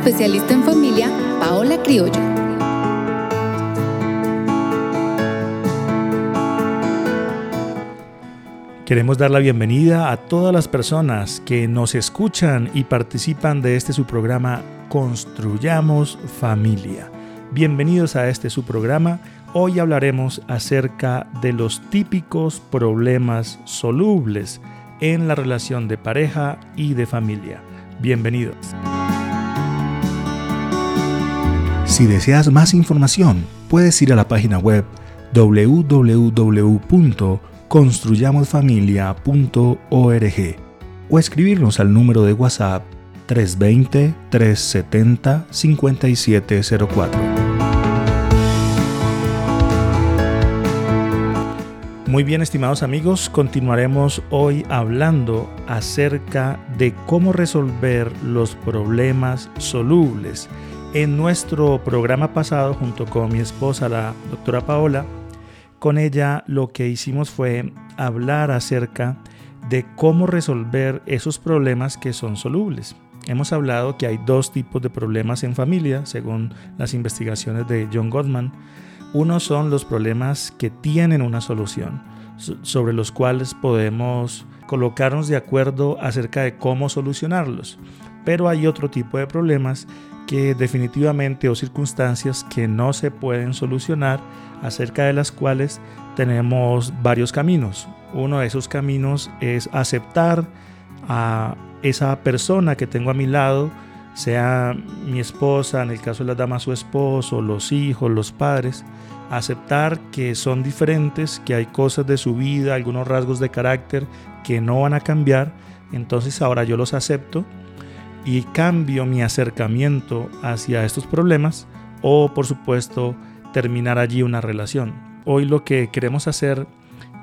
especialista en familia Paola Criollo. Queremos dar la bienvenida a todas las personas que nos escuchan y participan de este su programa Construyamos Familia. Bienvenidos a este su programa Hoy hablaremos acerca de los típicos problemas solubles en la relación de pareja y de familia. Bienvenidos. Si deseas más información, puedes ir a la página web www.construyamosfamilia.org o escribirnos al número de WhatsApp 320 370 5704. Muy bien, estimados amigos, continuaremos hoy hablando acerca de cómo resolver los problemas solubles. En nuestro programa pasado, junto con mi esposa, la doctora Paola, con ella lo que hicimos fue hablar acerca de cómo resolver esos problemas que son solubles. Hemos hablado que hay dos tipos de problemas en familia, según las investigaciones de John Gottman uno son los problemas que tienen una solución, sobre los cuales podemos colocarnos de acuerdo acerca de cómo solucionarlos. Pero hay otro tipo de problemas que definitivamente o circunstancias que no se pueden solucionar, acerca de las cuales tenemos varios caminos. Uno de esos caminos es aceptar a esa persona que tengo a mi lado, sea mi esposa, en el caso de la dama su esposo, los hijos, los padres, aceptar que son diferentes, que hay cosas de su vida, algunos rasgos de carácter que no van a cambiar, entonces ahora yo los acepto y cambio mi acercamiento hacia estos problemas o por supuesto terminar allí una relación. Hoy lo que queremos hacer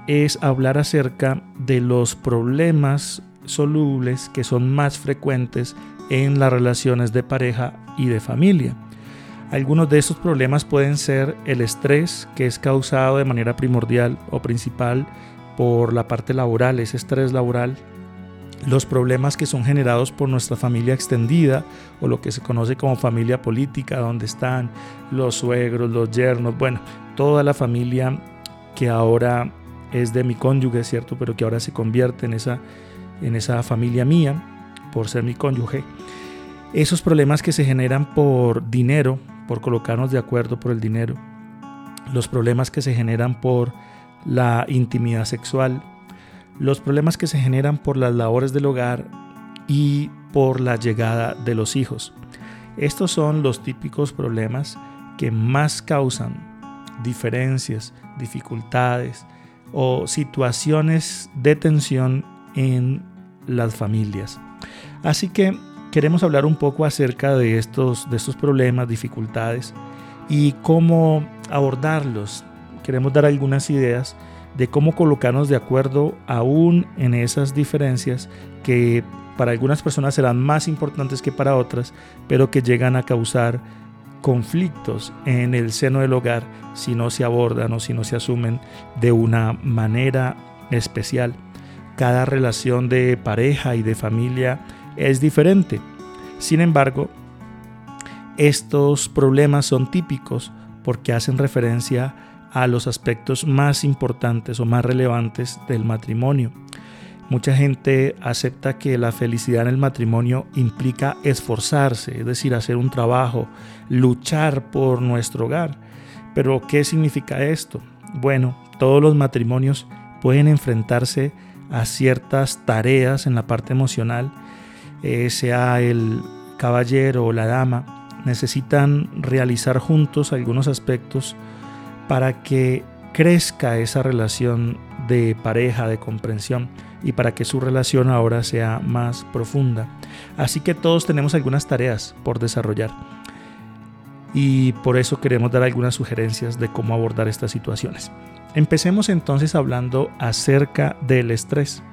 es hablar acerca de los problemas solubles que son más frecuentes en las relaciones de pareja y de familia. Algunos de estos problemas pueden ser el estrés, que es causado de manera primordial o principal por la parte laboral, ese estrés laboral, los problemas que son generados por nuestra familia extendida o lo que se conoce como familia política, donde están los suegros, los yernos, bueno, toda la familia que ahora es de mi cónyuge, ¿cierto? Pero que ahora se convierte en esa, en esa familia mía por ser mi cónyuge. Esos problemas que se generan por dinero, por colocarnos de acuerdo por el dinero, los problemas que se generan por la intimidad sexual, los problemas que se generan por las labores del hogar y por la llegada de los hijos. Estos son los típicos problemas que más causan diferencias, dificultades o situaciones de tensión en las familias. Así que queremos hablar un poco acerca de estos, de estos problemas, dificultades y cómo abordarlos. Queremos dar algunas ideas de cómo colocarnos de acuerdo aún en esas diferencias que para algunas personas serán más importantes que para otras, pero que llegan a causar conflictos en el seno del hogar si no se abordan o si no se asumen de una manera especial. Cada relación de pareja y de familia es diferente. Sin embargo, estos problemas son típicos porque hacen referencia a los aspectos más importantes o más relevantes del matrimonio. Mucha gente acepta que la felicidad en el matrimonio implica esforzarse, es decir, hacer un trabajo, luchar por nuestro hogar. Pero, ¿qué significa esto? Bueno, todos los matrimonios pueden enfrentarse a ciertas tareas en la parte emocional eh, sea el caballero o la dama, necesitan realizar juntos algunos aspectos para que crezca esa relación de pareja, de comprensión y para que su relación ahora sea más profunda. Así que todos tenemos algunas tareas por desarrollar y por eso queremos dar algunas sugerencias de cómo abordar estas situaciones. Empecemos entonces hablando acerca del estrés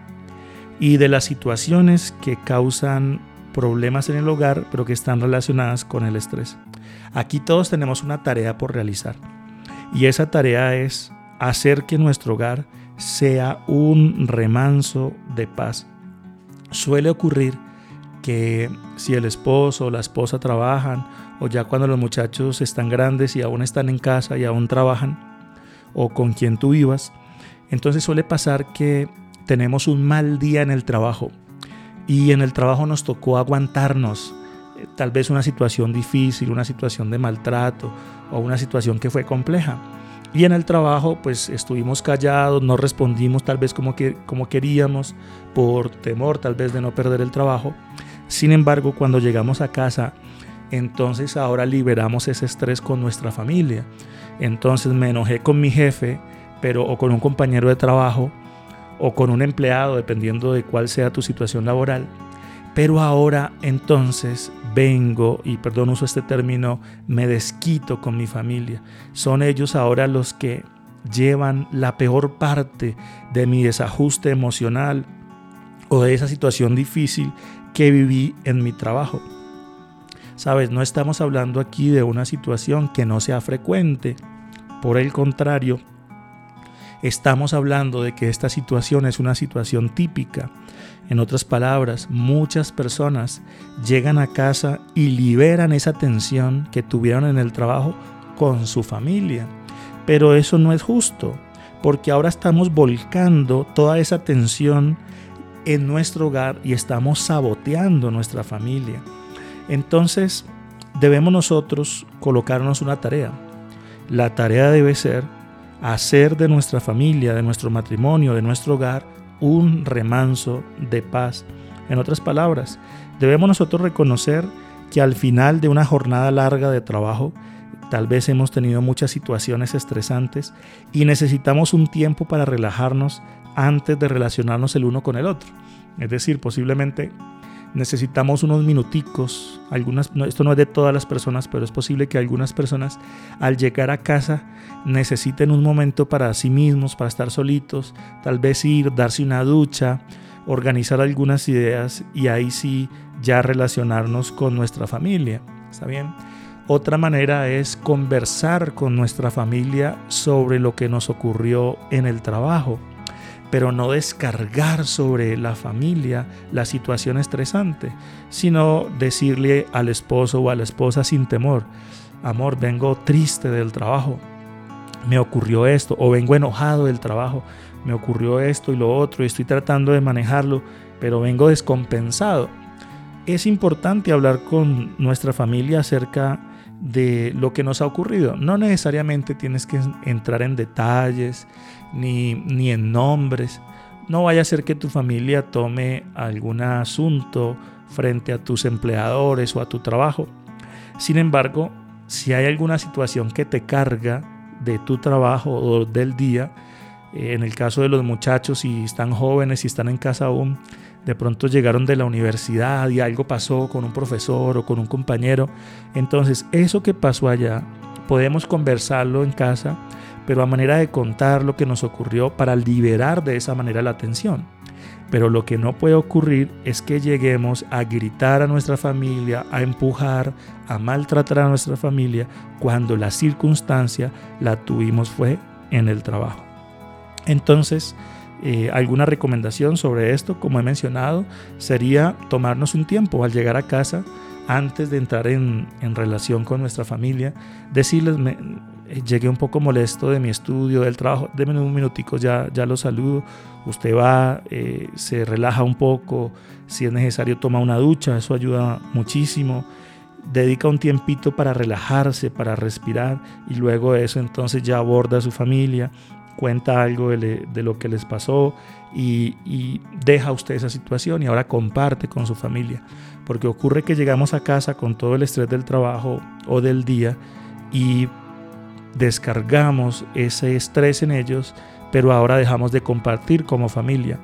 y de las situaciones que causan problemas en el hogar, pero que están relacionadas con el estrés. Aquí todos tenemos una tarea por realizar y esa tarea es hacer que nuestro hogar sea un remanso de paz. Suele ocurrir que si el esposo o la esposa trabajan, o ya cuando los muchachos están grandes y aún están en casa y aún trabajan, o con quien tú vivas, entonces suele pasar que tenemos un mal día en el trabajo y en el trabajo nos tocó aguantarnos tal vez una situación difícil, una situación de maltrato o una situación que fue compleja. Y en el trabajo pues estuvimos callados, no respondimos tal vez como, que, como queríamos por temor tal vez de no perder el trabajo. Sin embargo, cuando llegamos a casa, entonces ahora liberamos ese estrés con nuestra familia. Entonces me enojé con mi jefe, pero o con un compañero de trabajo o con un empleado, dependiendo de cuál sea tu situación laboral. Pero ahora entonces vengo, y perdón uso este término, me desquito con mi familia. Son ellos ahora los que llevan la peor parte de mi desajuste emocional o de esa situación difícil que viví en mi trabajo. Sabes, no estamos hablando aquí de una situación que no sea frecuente. Por el contrario, estamos hablando de que esta situación es una situación típica. En otras palabras, muchas personas llegan a casa y liberan esa tensión que tuvieron en el trabajo con su familia. Pero eso no es justo, porque ahora estamos volcando toda esa tensión en nuestro hogar y estamos saboteando nuestra familia. Entonces, debemos nosotros colocarnos una tarea. La tarea debe ser hacer de nuestra familia, de nuestro matrimonio, de nuestro hogar, un remanso de paz. En otras palabras, debemos nosotros reconocer que al final de una jornada larga de trabajo, tal vez hemos tenido muchas situaciones estresantes y necesitamos un tiempo para relajarnos antes de relacionarnos el uno con el otro. Es decir, posiblemente necesitamos unos minuticos. Algunas, esto no es de todas las personas, pero es posible que algunas personas al llegar a casa necesiten un momento para sí mismos, para estar solitos, tal vez ir, darse una ducha, organizar algunas ideas y ahí sí ya relacionarnos con nuestra familia. ¿Está bien? Otra manera es conversar con nuestra familia sobre lo que nos ocurrió en el trabajo pero no descargar sobre la familia la situación estresante, sino decirle al esposo o a la esposa sin temor, amor, vengo triste del trabajo, me ocurrió esto, o vengo enojado del trabajo, me ocurrió esto y lo otro, y estoy tratando de manejarlo, pero vengo descompensado. Es importante hablar con nuestra familia acerca de lo que nos ha ocurrido. No necesariamente tienes que entrar en detalles ni, ni en nombres. No vaya a ser que tu familia tome algún asunto frente a tus empleadores o a tu trabajo. Sin embargo, si hay alguna situación que te carga de tu trabajo o del día, eh, en el caso de los muchachos, si están jóvenes, y están en casa aún, de pronto llegaron de la universidad y algo pasó con un profesor o con un compañero. Entonces, eso que pasó allá, podemos conversarlo en casa, pero a manera de contar lo que nos ocurrió para liberar de esa manera la atención. Pero lo que no puede ocurrir es que lleguemos a gritar a nuestra familia, a empujar, a maltratar a nuestra familia cuando la circunstancia la tuvimos fue en el trabajo. Entonces, eh, alguna recomendación sobre esto, como he mencionado, sería tomarnos un tiempo al llegar a casa, antes de entrar en, relación con nuestra familia, decirles, llegué un poco molesto de mi estudio, del trabajo, denme un minutico, ya, ya lo saludo, usted va, eh, se relaja un poco, si es necesario toma una ducha, eso ayuda muchísimo dedica un tiempito para relajarse, para respirar y luego de eso entonces ya aborda a su familia cuenta algo de, lo que les pasó y, y, deja usted esa situación y ahora comparte con su familia. Porque ocurre que llegamos a casa con todo el estrés del trabajo o del día y descargamos ese estrés en ellos, pero ahora dejamos de compartir como familia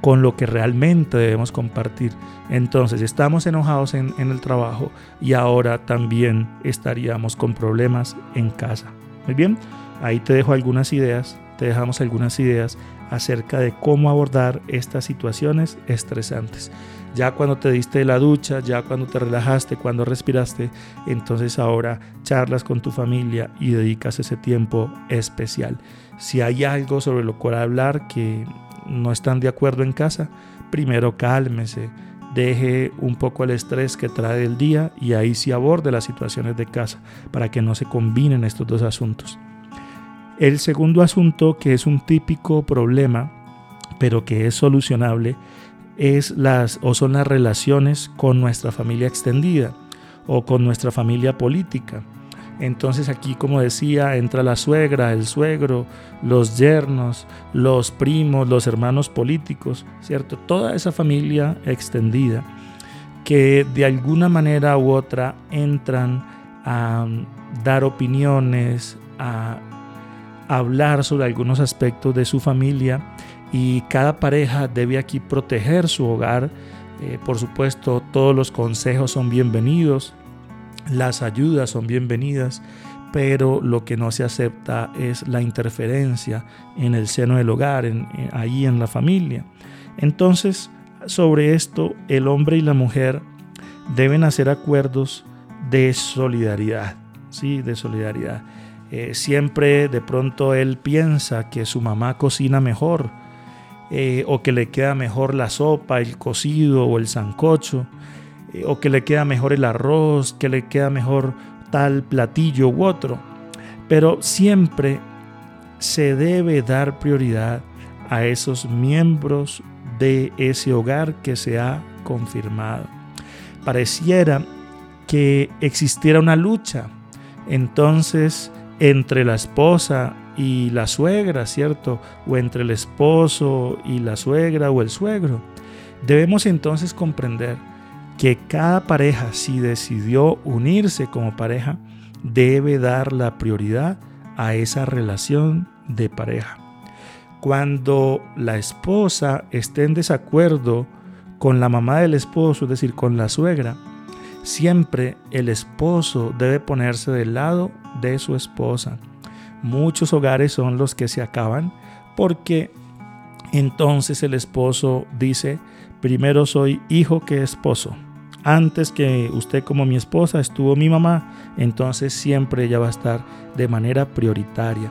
con lo que realmente debemos compartir. Entonces estamos enojados en, en el trabajo y ahora también estaríamos con problemas en casa. Muy bien. Ahí te dejo algunas ideas, te dejamos algunas ideas acerca de cómo abordar estas situaciones estresantes. Ya cuando te diste la ducha, ya cuando te relajaste, cuando respiraste, entonces ahora charlas con tu familia y dedicas ese tiempo especial. Si hay algo sobre lo cual hablar que no están de acuerdo en casa, primero cálmese, deje un poco el estrés que trae el día y ahí sí aborde las situaciones de casa para que no se combinen estos dos asuntos. El segundo asunto, que es un típico problema, pero que es solucionable, es las o son las relaciones con nuestra familia extendida o con nuestra familia política. Entonces aquí, como decía, entra la suegra, el suegro, los yernos, los primos, los hermanos políticos, ¿cierto? Toda esa familia extendida que de alguna manera u otra entran a dar opiniones, a hablar sobre algunos aspectos de su familia y cada pareja debe aquí proteger su hogar. Eh, por supuesto, todos los consejos son bienvenidos, las ayudas son bienvenidas, pero lo que no se acepta es la interferencia en el seno del hogar, en, ahí en la familia. Entonces, sobre esto, el hombre y la mujer deben hacer acuerdos de solidaridad, sí, de solidaridad. Eh, siempre de pronto él piensa que su mamá cocina mejor, eh, o que le queda mejor la sopa, el cocido o el sancocho, eh, o que le queda mejor el arroz, que le queda mejor tal platillo u otro. Pero siempre se debe dar prioridad a esos miembros de ese hogar que se ha confirmado. Pareciera que existiera una lucha entonces entre la esposa y la suegra, ¿cierto? O entre el esposo y la suegra o el suegro. Debemos entonces comprender que cada pareja, si decidió unirse como pareja, debe dar la prioridad a esa relación de pareja. Cuando la esposa esté en desacuerdo con la mamá del esposo, es decir, con la suegra, siempre el esposo debe ponerse del lado de su esposa muchos hogares son los que se acaban porque entonces el esposo dice, primero soy hijo que esposo. Antes que usted como mi esposa estuvo mi mamá, entonces siempre ella va a estar de manera prioritaria.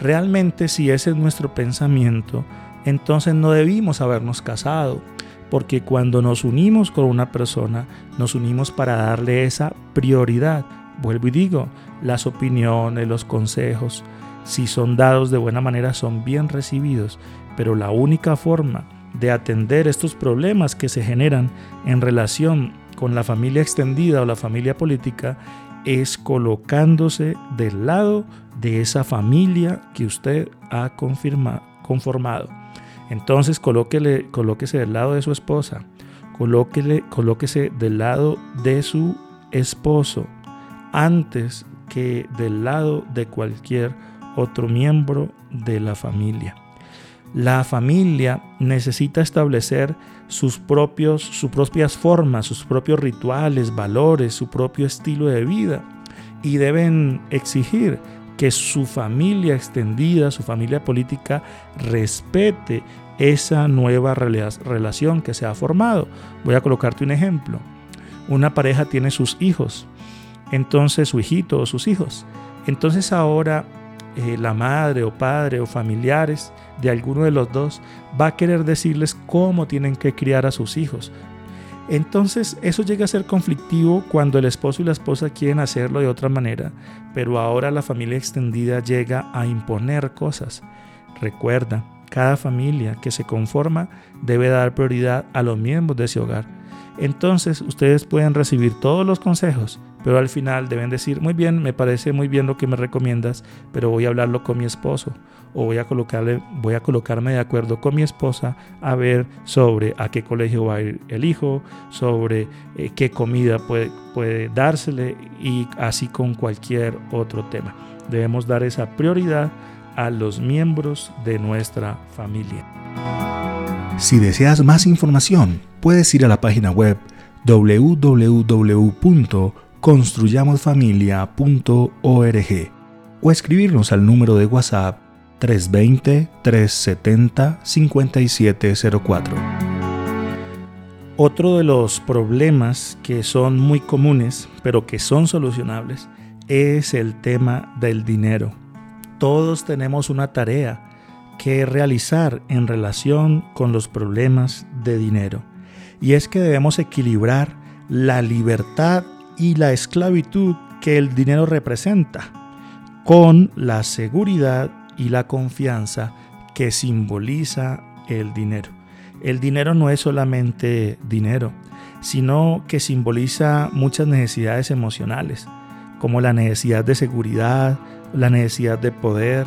Realmente si ese es nuestro pensamiento, entonces no debimos habernos casado, porque cuando nos unimos con una persona, nos unimos para darle esa prioridad. Vuelvo y digo, las opiniones, los consejos, si son dados de buena manera, son bien recibidos, pero la única forma de atender estos problemas que se generan en relación con la familia extendida o la familia política es colocándose del lado de esa familia que usted ha conformado. Entonces colóquele, colóquese del lado de su esposa, colóquele, colóquese del lado de su esposo antes que del lado de cualquier otro miembro de la familia. La familia necesita establecer sus, propios, sus propias formas, sus propios rituales, valores, su propio estilo de vida y deben exigir que su familia extendida, su familia política, respete esa nueva relación que se ha formado. Voy a colocarte un ejemplo. Una pareja tiene sus hijos entonces su hijito o sus hijos. Entonces ahora eh, la madre o padre o familiares de alguno de los dos va a querer decirles cómo tienen que criar a sus hijos. Entonces eso llega a ser conflictivo cuando el esposo y la esposa quieren hacerlo de otra manera, pero ahora la familia extendida llega a imponer cosas. Recuerda, cada familia que se conforma debe dar prioridad a los miembros de ese hogar. Entonces ustedes pueden recibir todos los consejos, pero al final deben decir, muy bien, me parece muy bien lo que me recomiendas, pero voy a hablarlo con mi esposo o voy a, colocarle, voy a colocarme de acuerdo con mi esposa a ver sobre a qué colegio va a ir el hijo, sobre eh, qué comida puede, puede dársele y así con cualquier otro tema. Debemos dar esa prioridad a los miembros de nuestra familia. Si deseas más información, puedes ir a la página web www construyamosfamilia.org o escribirnos al número de WhatsApp 320-370-5704. Otro de los problemas que son muy comunes, pero que son solucionables, es el tema del dinero. Todos tenemos una tarea que realizar en relación con los problemas de dinero. Y es que debemos equilibrar la libertad y la esclavitud que el dinero representa con la seguridad y la confianza que simboliza el dinero. El dinero no es solamente dinero, sino que simboliza muchas necesidades emocionales, como la necesidad de seguridad, la necesidad de poder,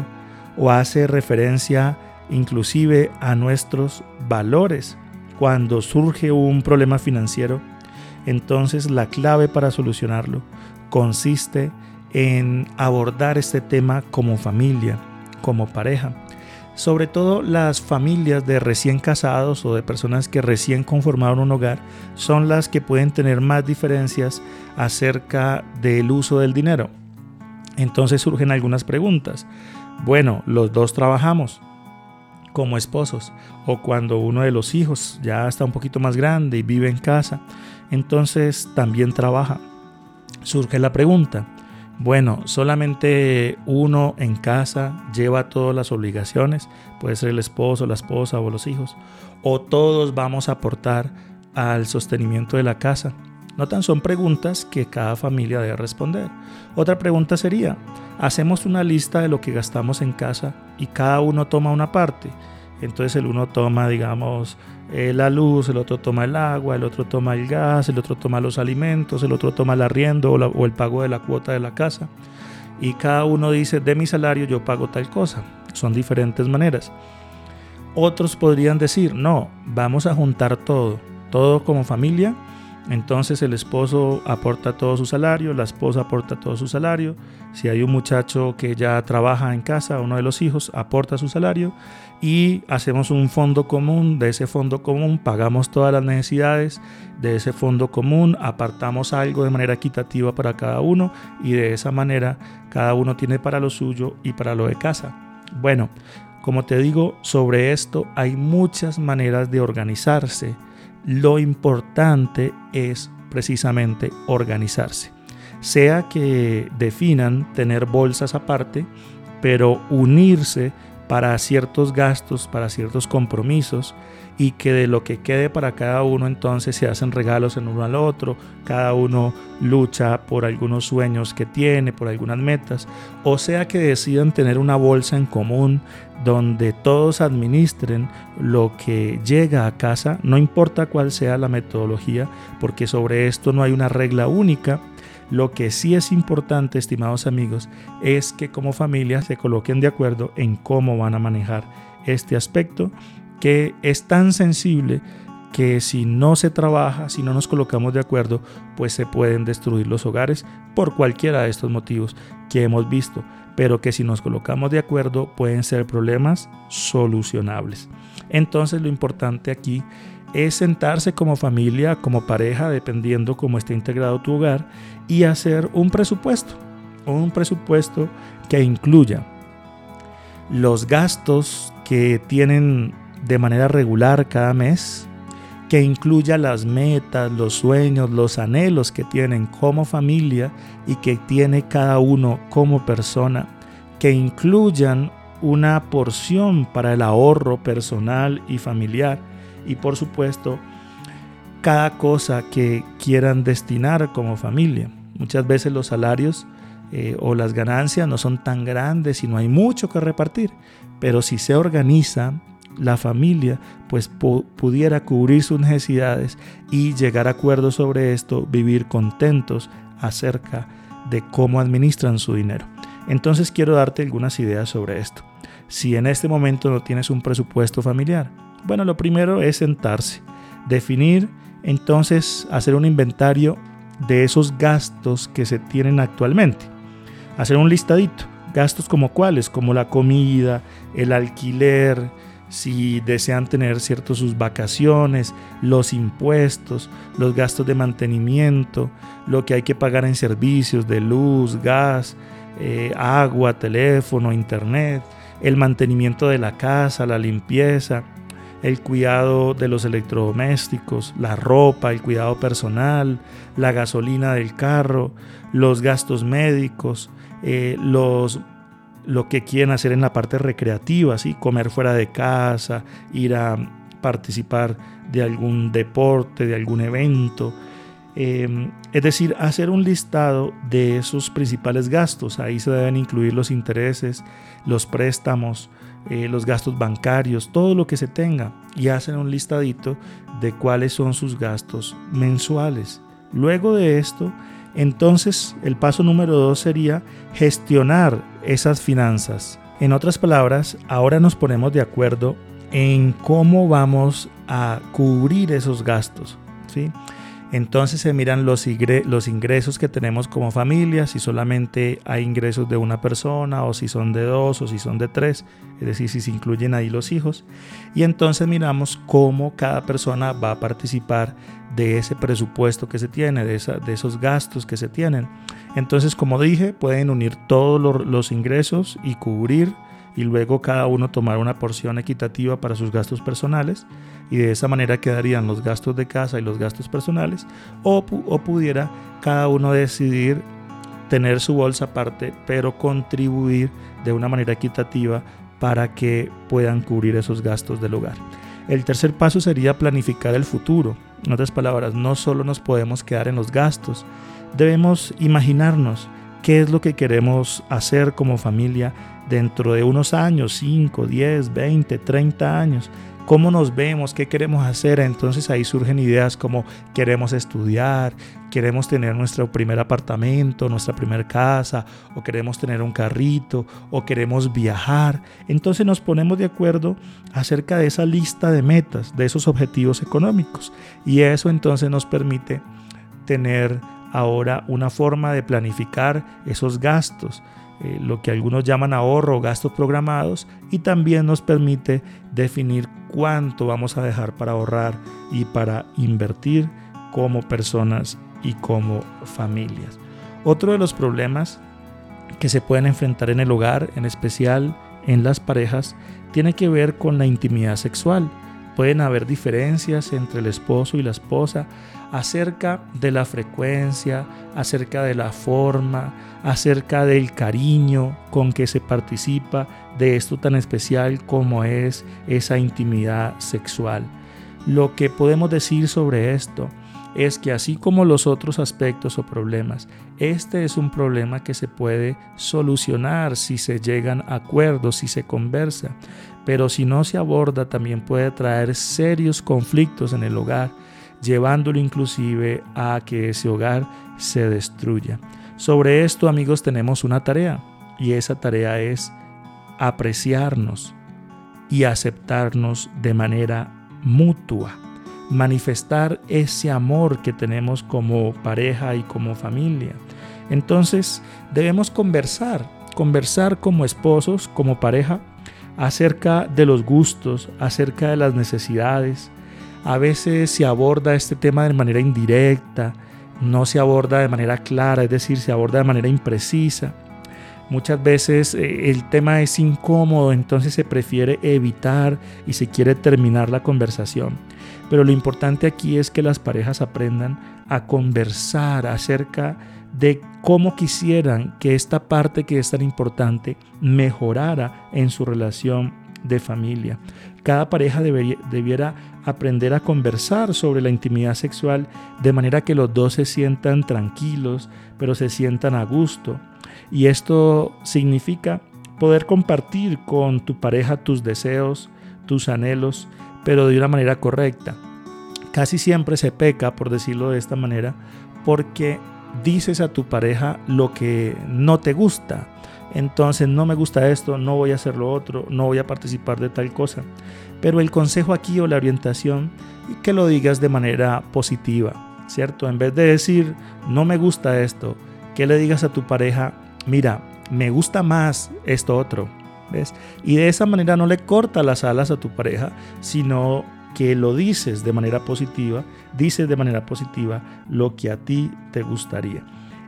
o hace referencia inclusive a nuestros valores. Cuando surge un problema financiero, entonces la clave para solucionarlo consiste en abordar este tema como familia, como pareja. Sobre todo las familias de recién casados o de personas que recién conformaron un hogar son las que pueden tener más diferencias acerca del uso del dinero. Entonces surgen algunas preguntas. Bueno, los dos trabajamos como esposos o cuando uno de los hijos ya está un poquito más grande y vive en casa, entonces también trabaja. Surge la pregunta, bueno, solamente uno en casa lleva todas las obligaciones, puede ser el esposo, la esposa o los hijos, o todos vamos a aportar al sostenimiento de la casa. Notan, son preguntas que cada familia debe responder. Otra pregunta sería, hacemos una lista de lo que gastamos en casa y cada uno toma una parte. Entonces el uno toma, digamos, eh, la luz, el otro toma el agua, el otro toma el gas, el otro toma los alimentos, el otro toma el arriendo o, el pago de la cuota de la casa. Y cada uno dice, de mi salario yo pago tal cosa. Son diferentes maneras. Otros podrían decir, no, vamos a juntar todo, todo como familia. Entonces el esposo aporta todo su salario, la esposa aporta todo su salario. Si hay un muchacho que ya trabaja en casa, uno de los hijos aporta su salario y hacemos un fondo común, de ese fondo común pagamos todas las necesidades, de ese fondo común apartamos algo de manera equitativa para cada uno y de esa manera cada uno tiene para lo suyo y para lo de casa. Bueno, como te digo, sobre esto hay muchas maneras de organizarse. Lo importante es precisamente organizarse. Sea que definan tener bolsas aparte, pero unirse para ciertos gastos, para ciertos compromisos y que de lo que quede para cada uno entonces se hacen regalos en uno al otro, cada uno lucha por algunos sueños que tiene, por algunas metas, o sea que decidan tener una bolsa en común donde todos administren lo que llega a casa, no importa cuál sea la metodología, porque sobre esto no hay una regla única, lo que sí es importante, estimados amigos, es que como familia se coloquen de acuerdo en cómo van a manejar este aspecto que es tan sensible que si no se trabaja, si no nos colocamos de acuerdo, pues se pueden destruir los hogares por cualquiera de estos motivos que hemos visto, pero que si nos colocamos de acuerdo pueden ser problemas solucionables. Entonces lo importante aquí es sentarse como familia, como pareja, dependiendo cómo esté integrado tu hogar, y hacer un presupuesto, un presupuesto que incluya los gastos que tienen de manera regular cada mes, que incluya las metas, los sueños, los anhelos que tienen como familia y que tiene cada uno como persona, que incluyan una porción para el ahorro personal y familiar y por supuesto cada cosa que quieran destinar como familia. Muchas veces los salarios eh, o las ganancias no son tan grandes y no hay mucho que repartir, pero si se organiza la familia, pues pudiera cubrir sus necesidades y llegar a acuerdos sobre esto, vivir contentos acerca de cómo administran su dinero. Entonces quiero darte algunas ideas sobre esto. Si en este momento no tienes un presupuesto familiar, bueno, lo primero es sentarse, definir, entonces hacer un inventario de esos gastos que se tienen actualmente. Hacer un listadito. Gastos como cuáles, como la comida, el alquiler, si desean tener ciertos sus vacaciones, los impuestos, los gastos de mantenimiento, lo que hay que pagar en servicios de luz, gas, eh, agua, teléfono, internet, el mantenimiento de la casa, la limpieza, el cuidado de los electrodomésticos, la ropa, el cuidado personal, la gasolina del carro, los gastos médicos, eh, los, lo que quieren hacer en la parte recreativa, ¿sí? comer fuera de casa, ir a participar de algún deporte, de algún evento. Em, es decir, hacer un listado de esos principales gastos. Ahí se deben incluir los intereses, los préstamos, eh, los gastos bancarios, todo lo que se tenga y hacen un listadito de cuáles son sus gastos mensuales. Luego de esto, entonces el paso número dos sería gestionar esas finanzas. En otras palabras, ahora nos ponemos de acuerdo en cómo vamos a cubrir esos gastos. ¿sí? Entonces se miran los, ingresos que tenemos como familia, si solamente hay ingresos de una persona o si son de dos o si son de tres, es decir, si se incluyen ahí los hijos. Y entonces miramos cómo cada persona va a participar de ese presupuesto que se tiene, de, esos gastos que se tienen. Entonces, como dije, pueden unir todos los ingresos y cubrir y luego cada uno tomar una porción equitativa para sus gastos personales y de esa manera quedarían los gastos de casa y los gastos personales o, o pudiera cada uno decidir tener su bolsa aparte pero contribuir de una manera equitativa para que puedan cubrir esos gastos del hogar. El tercer paso sería planificar el futuro. En otras palabras, no solo nos podemos quedar en los gastos, debemos imaginarnos qué es lo que queremos hacer como familia dentro de unos años, 5, 10, 20, 30 años, cómo nos vemos, qué queremos hacer. Entonces ahí surgen ideas como queremos estudiar, queremos tener nuestro primer apartamento, nuestra primera casa, o queremos tener un carrito, o queremos viajar. Entonces nos ponemos de acuerdo acerca de esa lista de metas, de esos objetivos económicos. Y eso entonces nos permite tener ahora una forma de planificar esos gastos eh, lo que algunos llaman ahorro o gastos programados y también nos permite definir cuánto vamos a dejar para ahorrar y para invertir como personas y como familias. Otro de los problemas que se pueden enfrentar en el hogar, en especial en las parejas, tiene que ver con la intimidad sexual. Pueden haber diferencias entre el esposo y la esposa acerca de la frecuencia, acerca de la forma, acerca del cariño con que se participa de esto tan especial como es esa intimidad sexual. Lo que podemos decir sobre esto es que así como los otros aspectos o problemas, este es un problema que se puede solucionar si se llegan a acuerdos, si se conversa, pero si no se aborda también puede traer serios conflictos en el hogar llevándolo inclusive a que ese hogar se destruya. Sobre esto, amigos, tenemos una tarea y esa tarea es apreciarnos y aceptarnos de manera mutua, manifestar ese amor que tenemos como pareja y como familia. Entonces, debemos conversar, conversar como esposos, como pareja, acerca de los gustos, acerca de las necesidades, a veces se aborda este tema de manera indirecta, no se aborda de manera clara, es decir, se aborda de manera imprecisa. Muchas veces eh, el tema es incómodo, entonces se prefiere evitar y se quiere terminar la conversación. Pero lo importante aquí es que las parejas aprendan a conversar acerca de cómo quisieran que esta parte que es tan importante mejorara en su relación de familia. Cada pareja debiera aprender a conversar sobre la intimidad sexual de manera que los dos se sientan tranquilos, pero se sientan a gusto. Y esto significa poder compartir con tu pareja tus deseos, tus anhelos, pero de una manera correcta. Casi siempre se peca, por decirlo de esta manera, porque dices a tu pareja lo que no te gusta entonces no me gusta esto, no voy a hacer lo otro, no voy a participar de tal cosa. Pero el consejo aquí o la orientación, que lo digas de manera positiva, ¿cierto? En vez de decir, no me gusta esto, que le digas a tu pareja, mira, me gusta más esto otro, Y de esa manera no le corta las alas a tu pareja, sino que lo dices de manera positiva, dices de manera positiva lo que a ti te gustaría.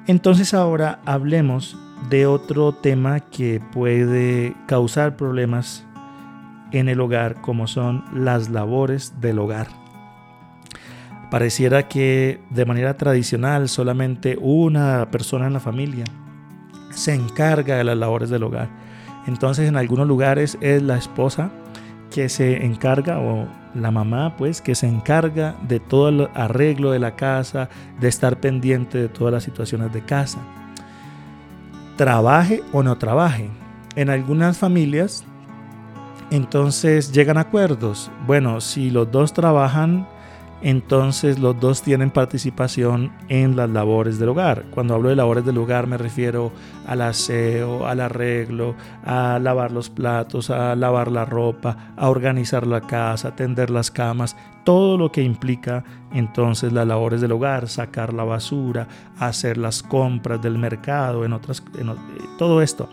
Entonces ahora hablemos de otro tema que puede causar problemas en el hogar, como son las labores del hogar. Pareciera que de manera tradicional solamente una persona en la familia se encarga de las labores del hogar. Entonces en algunos lugares es la esposa que se encarga o la mamá pues que se encarga de todo el arreglo de la casa, de estar pendiente de todas las situaciones de casa. Trabaje o no trabaje. En algunas familias entonces llegan acuerdos. Bueno, si los dos trabajan, entonces los dos tienen participación en las labores del hogar. Cuando hablo de labores del hogar me refiero al aseo, al arreglo, a lavar los platos, a lavar la ropa, a organizar la casa, a tender las camas, todo lo que implica entonces las labores del hogar, sacar la basura, hacer las compras del mercado, en otras, todo esto.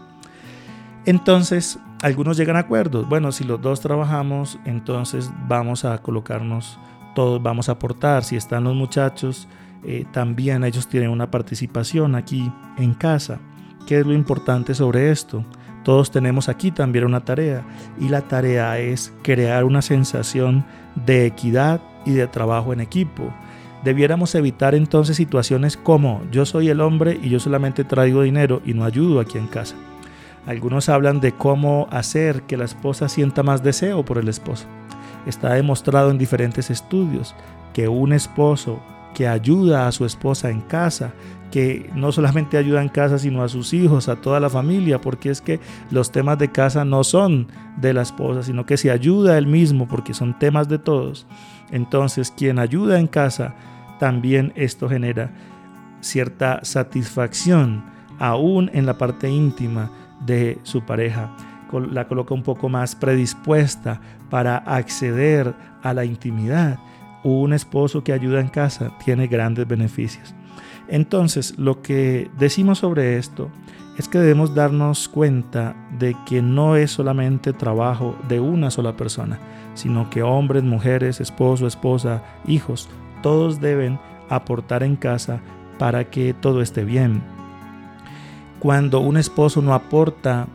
Entonces, algunos llegan a acuerdos. Bueno, si los dos trabajamos, entonces vamos a colocarnos todos vamos a aportar. Si están los muchachos, eh, también ellos tienen una participación aquí en casa. ¿Qué es lo importante sobre esto? Todos tenemos aquí también una tarea y la tarea es crear una sensación de equidad y de trabajo en equipo. Debiéramos evitar entonces situaciones como yo soy el hombre y yo solamente traigo dinero y no ayudo aquí en casa. Algunos hablan de cómo hacer que la esposa sienta más deseo por el esposo. Está demostrado en diferentes estudios que un esposo que ayuda a su esposa en casa, que no solamente ayuda en casa, sino a sus hijos, a toda la familia, porque es que los temas de casa no son de la esposa, sino que se ayuda él mismo, porque son temas de todos. Entonces, quien ayuda en casa, también esto genera cierta satisfacción, aún en la parte íntima de su pareja la coloca un poco más predispuesta para acceder a la intimidad. Un esposo que ayuda en casa tiene grandes beneficios. Entonces, lo que decimos sobre esto es que debemos darnos cuenta de que no es solamente trabajo de una sola persona, sino que hombres, mujeres, esposo, esposa, hijos, todos deben aportar en casa para que todo esté bien. Cuando un esposo no aporta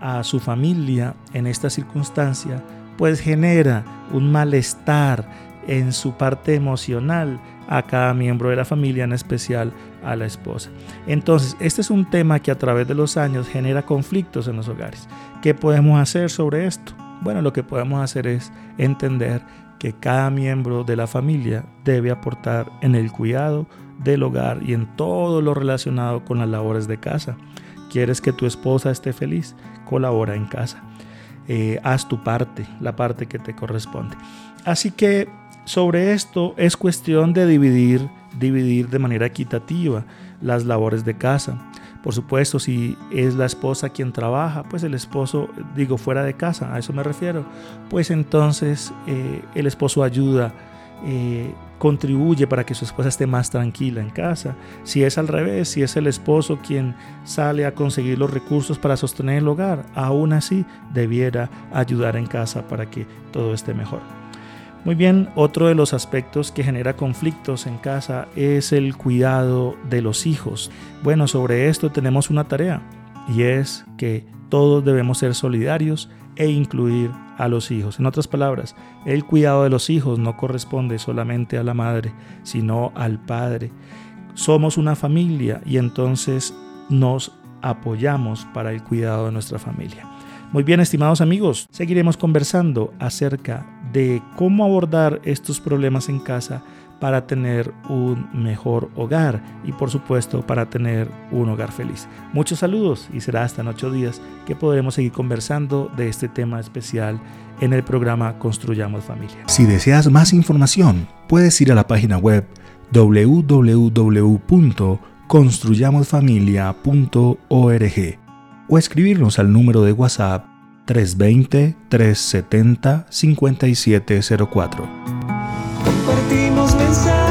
a su familia en esta circunstancia, pues genera un malestar en su parte emocional a cada miembro de la familia, en especial a la esposa. Entonces, este es un tema que a través de los años genera conflictos en los hogares. ¿Qué podemos hacer sobre esto? Bueno, lo que podemos hacer es entender que cada miembro de la familia debe aportar en el cuidado del hogar y en todo lo relacionado con las labores de casa. ¿Quieres que tu esposa esté feliz? Colabora en casa. Eh, haz tu parte, la parte que te corresponde. Así que sobre esto es cuestión de dividir, dividir de manera equitativa las labores de casa. Por supuesto, si es la esposa quien trabaja, pues el esposo, digo, fuera de casa, a eso me refiero, pues entonces eh, el esposo ayuda eh, contribuye para que su esposa esté más tranquila en casa. Si es al revés, si es el esposo quien sale a conseguir los recursos para sostener el hogar, aún así debiera ayudar en casa para que todo esté mejor. Muy bien, otro de los aspectos que genera conflictos en casa es el cuidado de los hijos. Bueno, sobre esto tenemos una tarea y es que todos debemos ser solidarios e incluir a los hijos. En otras palabras, el cuidado de los hijos no corresponde solamente a la madre, sino al padre. Somos una familia y entonces nos apoyamos para el cuidado de nuestra familia. Muy bien, estimados amigos, seguiremos conversando acerca de cómo abordar estos problemas en casa para tener un mejor hogar y por supuesto para tener un hogar feliz. Muchos saludos y será hasta en ocho días que podremos seguir conversando de este tema especial en el programa Construyamos Familia. Si deseas más información, puedes ir a la página web www.construyamosfamilia.org o escribirnos al número de WhatsApp 320-370-5704. Compartimos inside.